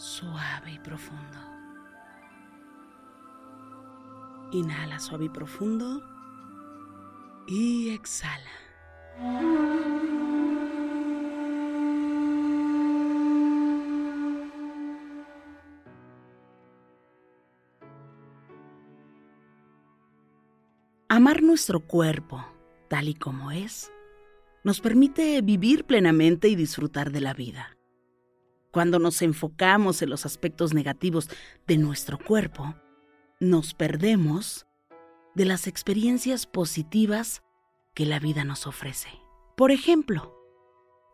suave y profundo. Inhala suave y profundo. Y exhala. Amar nuestro cuerpo tal y como es nos permite vivir plenamente y disfrutar de la vida. Cuando nos enfocamos en los aspectos negativos de nuestro cuerpo, nos perdemos de las experiencias positivas que la vida nos ofrece. Por ejemplo,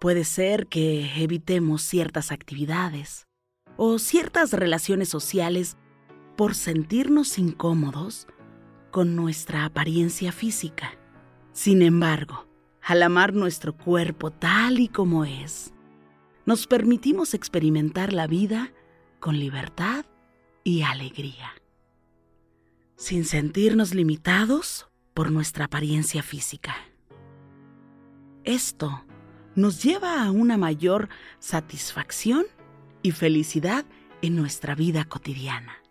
puede ser que evitemos ciertas actividades o ciertas relaciones sociales por sentirnos incómodos con nuestra apariencia física. Sin embargo, al amar nuestro cuerpo tal y como es, nos permitimos experimentar la vida con libertad y alegría, sin sentirnos limitados por nuestra apariencia física. Esto nos lleva a una mayor satisfacción y felicidad en nuestra vida cotidiana.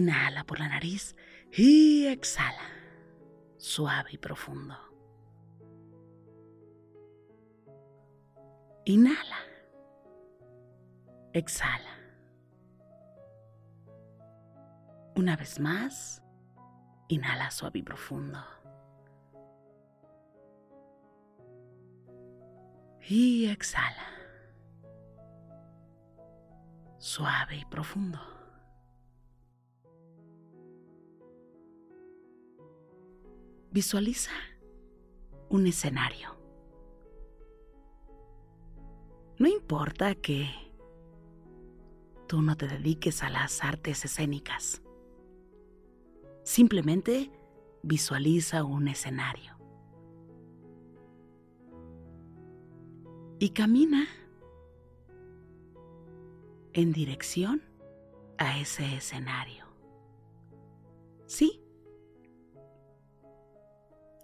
Inhala por la nariz y exhala, suave y profundo. Inhala. Exhala. Una vez más, inhala suave y profundo. Y exhala. Suave y profundo. Visualiza un escenario. No importa que tú no te dediques a las artes escénicas. Simplemente visualiza un escenario. Y camina en dirección a ese escenario. Sí,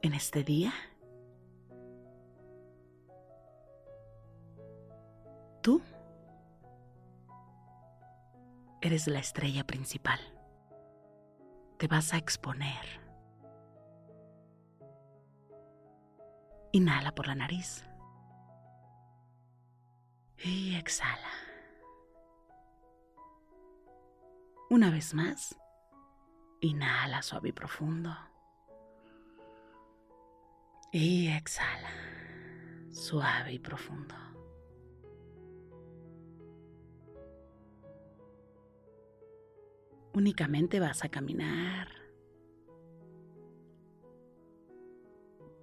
en este día? ¿Tú? Eres la estrella principal. Te vas a exponer. Inhala por la nariz. Y exhala. Una vez más, inhala suave y profundo. Y exhala, suave y profundo. Únicamente vas a caminar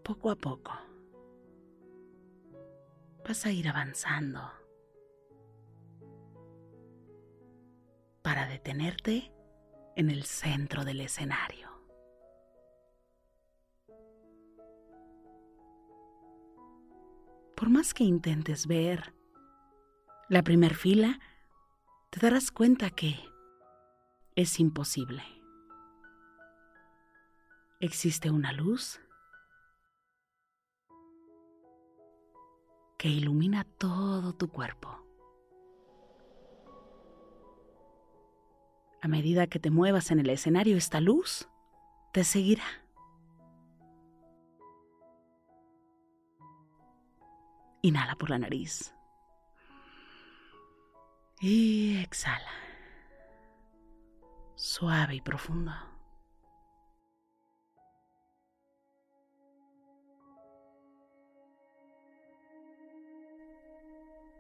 poco a poco. Vas a ir avanzando para detenerte en el centro del escenario. Por más que intentes ver la primer fila, te darás cuenta que es imposible. Existe una luz que ilumina todo tu cuerpo. A medida que te muevas en el escenario, esta luz te seguirá. Inhala por la nariz. Y exhala. Suave y profundo.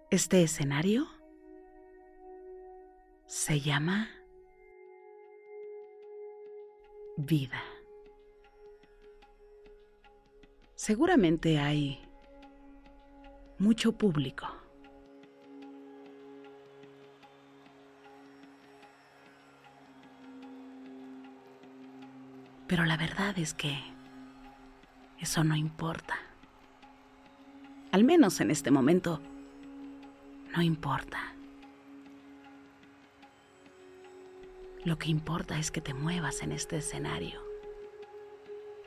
Este escenario se llama vida. Seguramente hay mucho público. Pero la verdad es que eso no importa. Al menos en este momento, no importa. Lo que importa es que te muevas en este escenario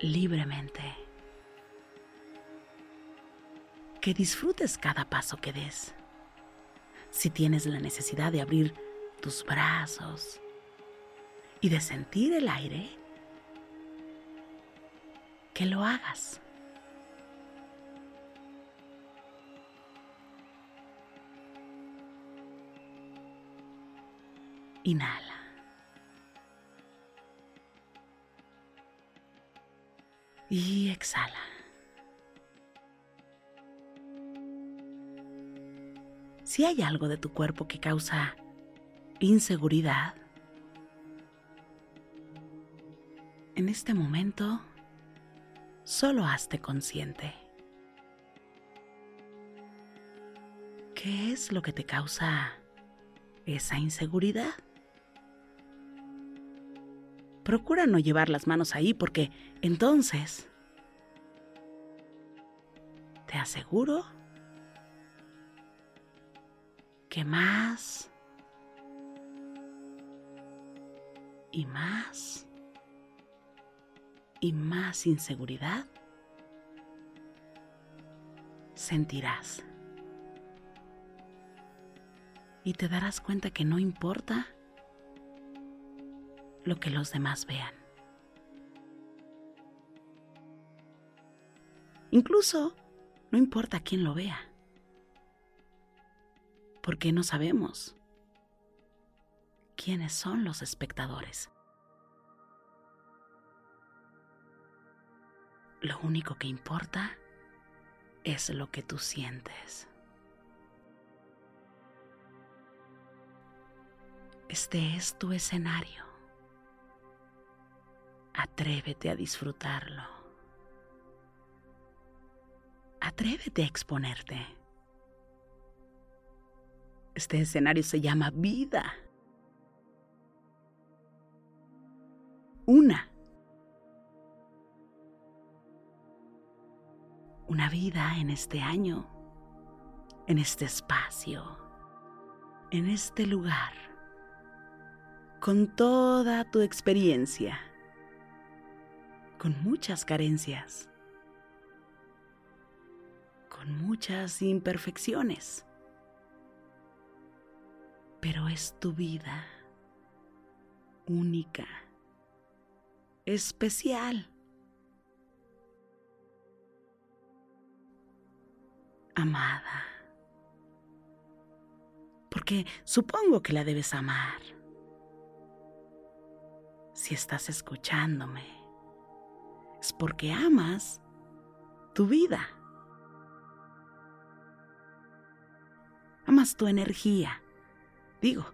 libremente. Que disfrutes cada paso que des. Si tienes la necesidad de abrir tus brazos y de sentir el aire, que lo hagas. Inhala. Y exhala. Si hay algo de tu cuerpo que causa inseguridad, en este momento solo hazte consciente. ¿Qué es lo que te causa esa inseguridad? Procura no llevar las manos ahí porque entonces te aseguro que más y más y más inseguridad sentirás. Y te darás cuenta que no importa lo que los demás vean. Incluso no importa quién lo vea, porque no sabemos quiénes son los espectadores. Lo único que importa es lo que tú sientes. Este es tu escenario. Atrévete a disfrutarlo. Atrévete a exponerte. Este escenario se llama vida. Una. Una vida en este año, en este espacio, en este lugar, con toda tu experiencia con muchas carencias, con muchas imperfecciones. Pero es tu vida, única, especial. Amada. Porque supongo que la debes amar. Si estás escuchándome, es porque amas tu vida. Amas tu energía. Digo,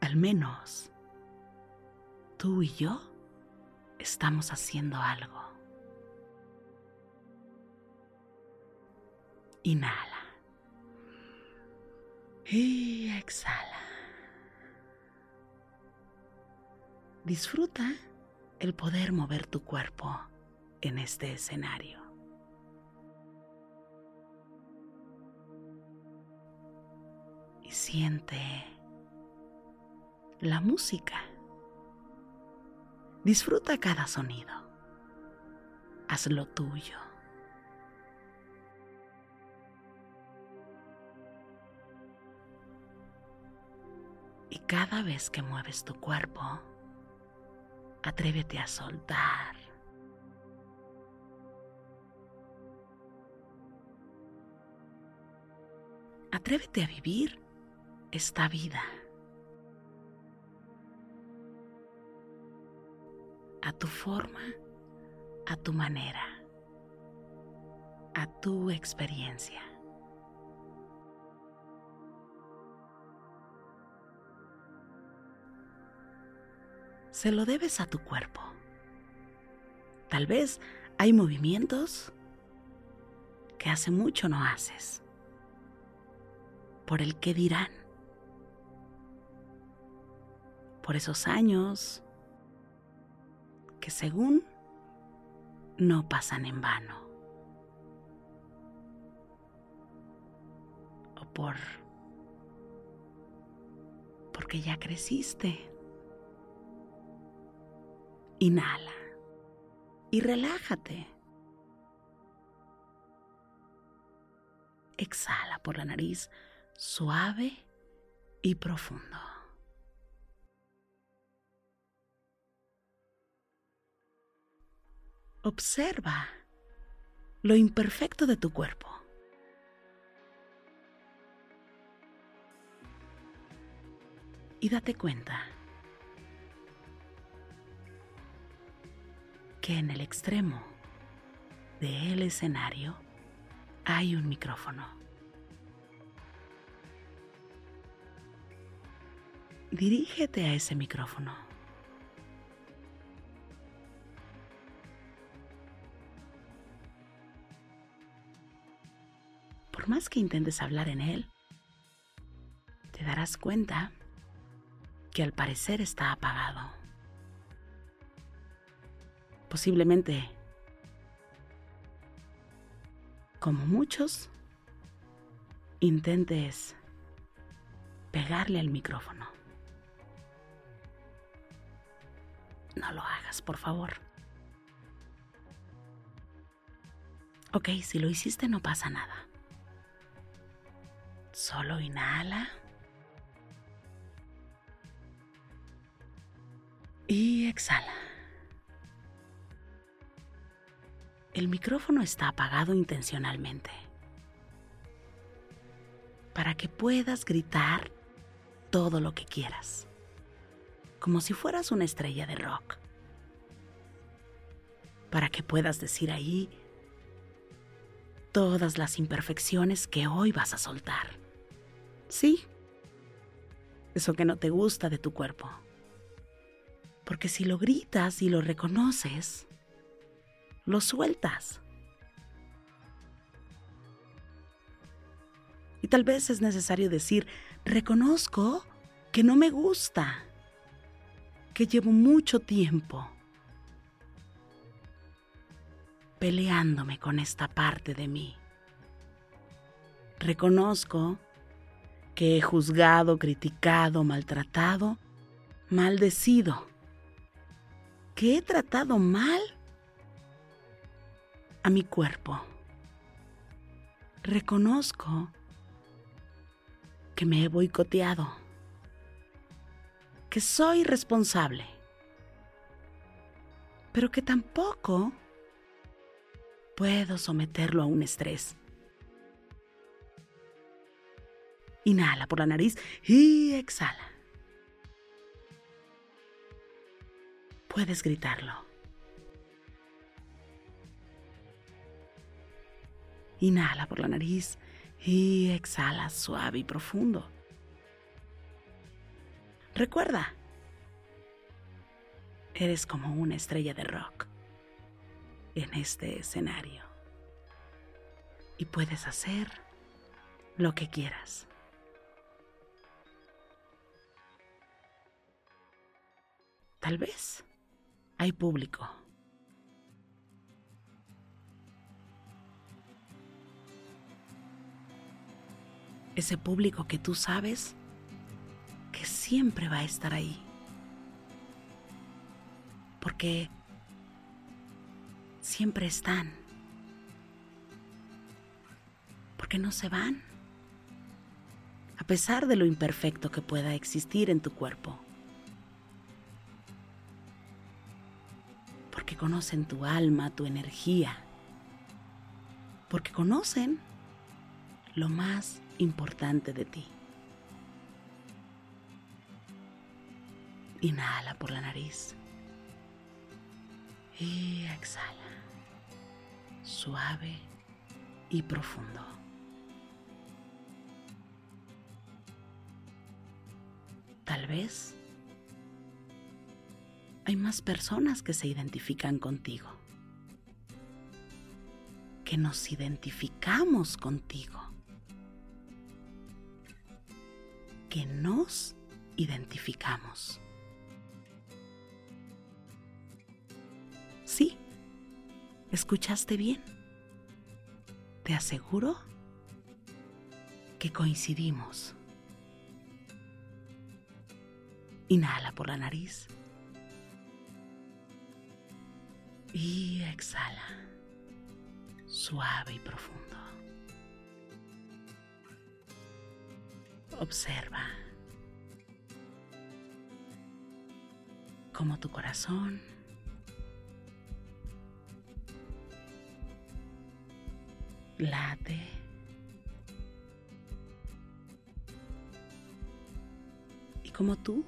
al menos tú y yo estamos haciendo algo. Inhala. Y exhala. Disfruta el poder mover tu cuerpo en este escenario. Y siente la música. Disfruta cada sonido. Hazlo tuyo. Y cada vez que mueves tu cuerpo, atrévete a soltar. Atrévete a vivir esta vida. A tu forma, a tu manera, a tu experiencia. Se lo debes a tu cuerpo. Tal vez hay movimientos que hace mucho no haces por el que dirán, por esos años según no pasan en vano, o por porque ya creciste. Inhala y relájate. Exhala por la nariz suave y profundo. Observa lo imperfecto de tu cuerpo. Y date cuenta que en el extremo del escenario hay un micrófono. dirígete a ese micrófono. Más que intentes hablar en él, te darás cuenta que al parecer está apagado. Posiblemente, como muchos, intentes pegarle al micrófono. No lo hagas, por favor. Ok, si lo hiciste no pasa nada. Solo inhala. Y exhala. El micrófono está apagado intencionalmente. Para que puedas gritar todo lo que quieras como si fueras una estrella de rock, para que puedas decir ahí todas las imperfecciones que hoy vas a soltar. Sí, eso que no te gusta de tu cuerpo. Porque si lo gritas y lo reconoces, lo sueltas. Y tal vez es necesario decir, reconozco que no me gusta que llevo mucho tiempo peleándome con esta parte de mí. Reconozco que he juzgado, criticado, maltratado, maldecido, que he tratado mal a mi cuerpo. Reconozco que me he boicoteado que soy responsable pero que tampoco puedo someterlo a un estrés. Inhala por la nariz y exhala. Puedes gritarlo. Inhala por la nariz y exhala suave y profundo. Recuerda, eres como una estrella de rock en este escenario y puedes hacer lo que quieras. Tal vez hay público. Ese público que tú sabes que siempre va a estar ahí. Porque siempre están. Porque no se van. A pesar de lo imperfecto que pueda existir en tu cuerpo. Porque conocen tu alma, tu energía. Porque conocen lo más importante de ti. Inhala por la nariz. Y exhala. Suave y profundo. Tal vez hay más personas que se identifican contigo. Que nos identificamos contigo. Que nos identificamos. Sí, escuchaste bien. Te aseguro que coincidimos. Inhala por la nariz. Y exhala. Suave y profundo. Observa cómo tu corazón late. Y como tú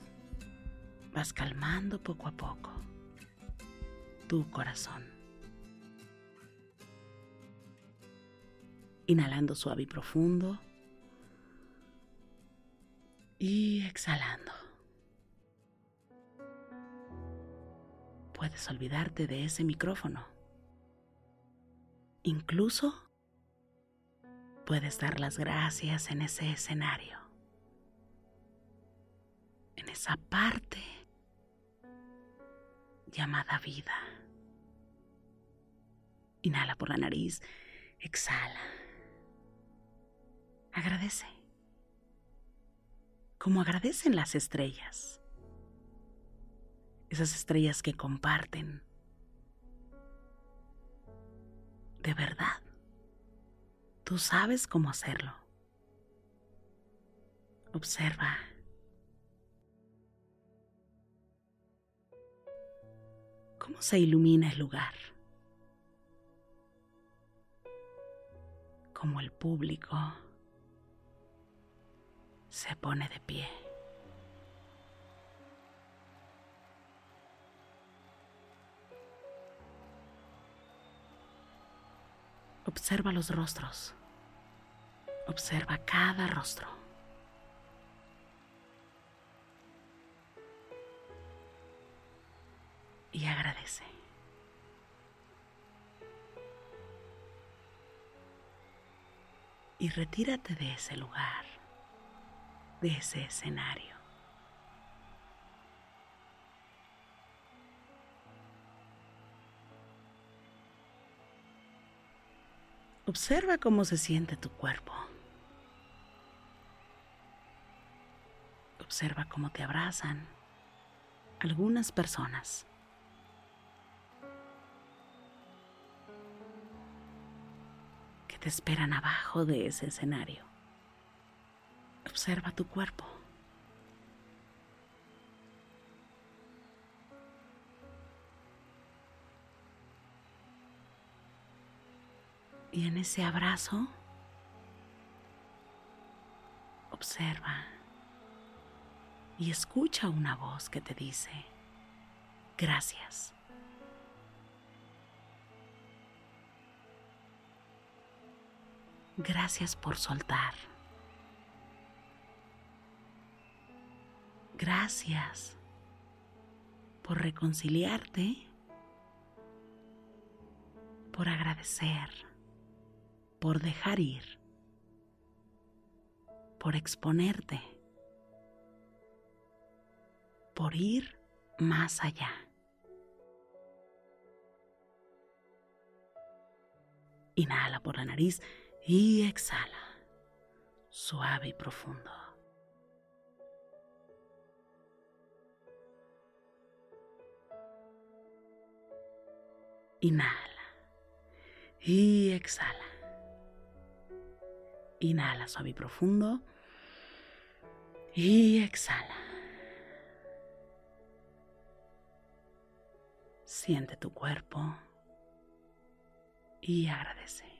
vas calmando poco a poco tu corazón. Inhalando suave y profundo. Y exhalando. Puedes olvidarte de ese micrófono. Incluso puedes dar las gracias en ese escenario, en esa parte llamada vida. Inhala por la nariz, exhala. Agradece, como agradecen las estrellas, esas estrellas que comparten de verdad Tú sabes cómo hacerlo. Observa. ¿Cómo se ilumina el lugar? Como el público se pone de pie. Observa los rostros. Observa cada rostro. Y agradece. Y retírate de ese lugar, de ese escenario. Observa cómo se siente tu cuerpo. Observa cómo te abrazan algunas personas. te esperan abajo de ese escenario. Observa tu cuerpo. Y en ese abrazo, observa y escucha una voz que te dice, gracias. Gracias por soltar. Gracias por reconciliarte, por agradecer, por dejar ir, por exponerte, por ir más allá. Inhala por la nariz y exhala, suave y profundo. Inhala y exhala. Inhala suave y profundo y exhala. Siente tu cuerpo y agradece.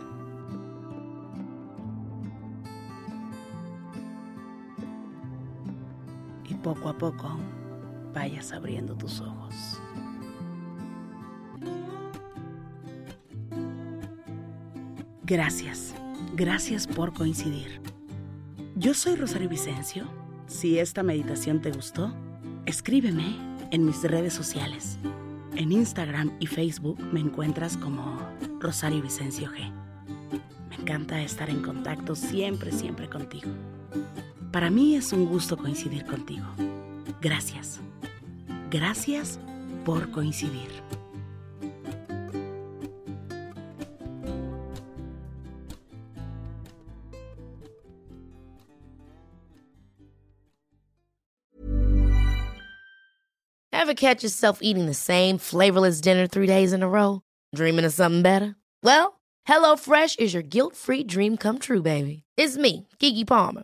Poco a poco vayas abriendo tus ojos. Gracias, gracias por coincidir. Yo soy Rosario Vicencio. Si esta meditación te gustó, escríbeme en mis redes sociales. En Instagram y Facebook me encuentras como Rosario Vicencio G. Me encanta estar en contacto siempre, siempre contigo. Para mí es un gusto coincidir contigo. Gracias. Gracias por coincidir. Ever catch yourself eating the same flavorless dinner three days in a row? Dreaming of something better? Well, HelloFresh is your guilt-free dream come true, baby. It's me, Kiki Palmer.